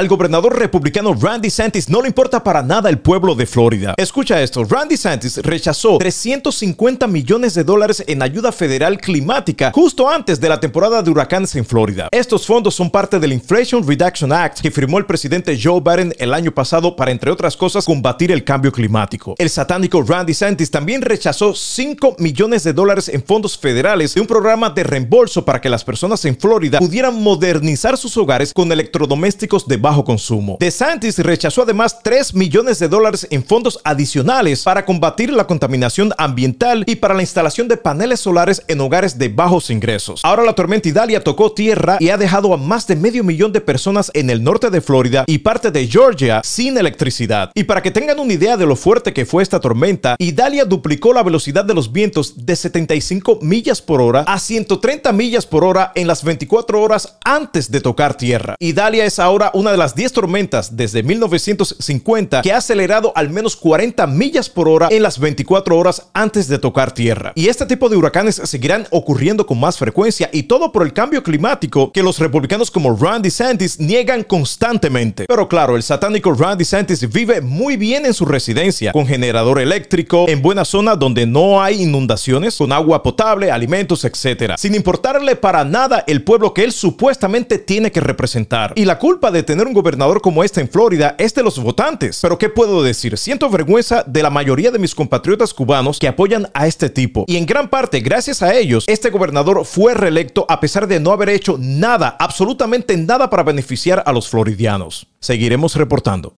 Al gobernador republicano Randy Santis no le importa para nada el pueblo de Florida. Escucha esto, Randy Santis rechazó 350 millones de dólares en ayuda federal climática justo antes de la temporada de huracanes en Florida. Estos fondos son parte del Inflation Reduction Act que firmó el presidente Joe Biden el año pasado para, entre otras cosas, combatir el cambio climático. El satánico Randy Santis también rechazó 5 millones de dólares en fondos federales de un programa de reembolso para que las personas en Florida pudieran modernizar sus hogares con electrodomésticos de bajo consumo. DeSantis rechazó además 3 millones de dólares en fondos adicionales para combatir la contaminación ambiental y para la instalación de paneles solares en hogares de bajos ingresos. Ahora la tormenta Idalia tocó tierra y ha dejado a más de medio millón de personas en el norte de Florida y parte de Georgia sin electricidad. Y para que tengan una idea de lo fuerte que fue esta tormenta, Idalia duplicó la velocidad de los vientos de 75 millas por hora a 130 millas por hora en las 24 horas antes de tocar tierra. Idalia es ahora una de las 10 tormentas desde 1950 que ha acelerado al menos 40 millas por hora en las 24 horas antes de tocar tierra. Y este tipo de huracanes seguirán ocurriendo con más frecuencia y todo por el cambio climático que los republicanos como Randy DeSantis niegan constantemente. Pero claro, el satánico Randy DeSantis vive muy bien en su residencia, con generador eléctrico, en buena zona donde no hay inundaciones, con agua potable, alimentos, etc. Sin importarle para nada el pueblo que él supuestamente tiene que representar. Y la culpa de tener un gobernador como este en Florida es de los votantes. Pero ¿qué puedo decir? Siento vergüenza de la mayoría de mis compatriotas cubanos que apoyan a este tipo. Y en gran parte, gracias a ellos, este gobernador fue reelecto a pesar de no haber hecho nada, absolutamente nada para beneficiar a los floridianos. Seguiremos reportando.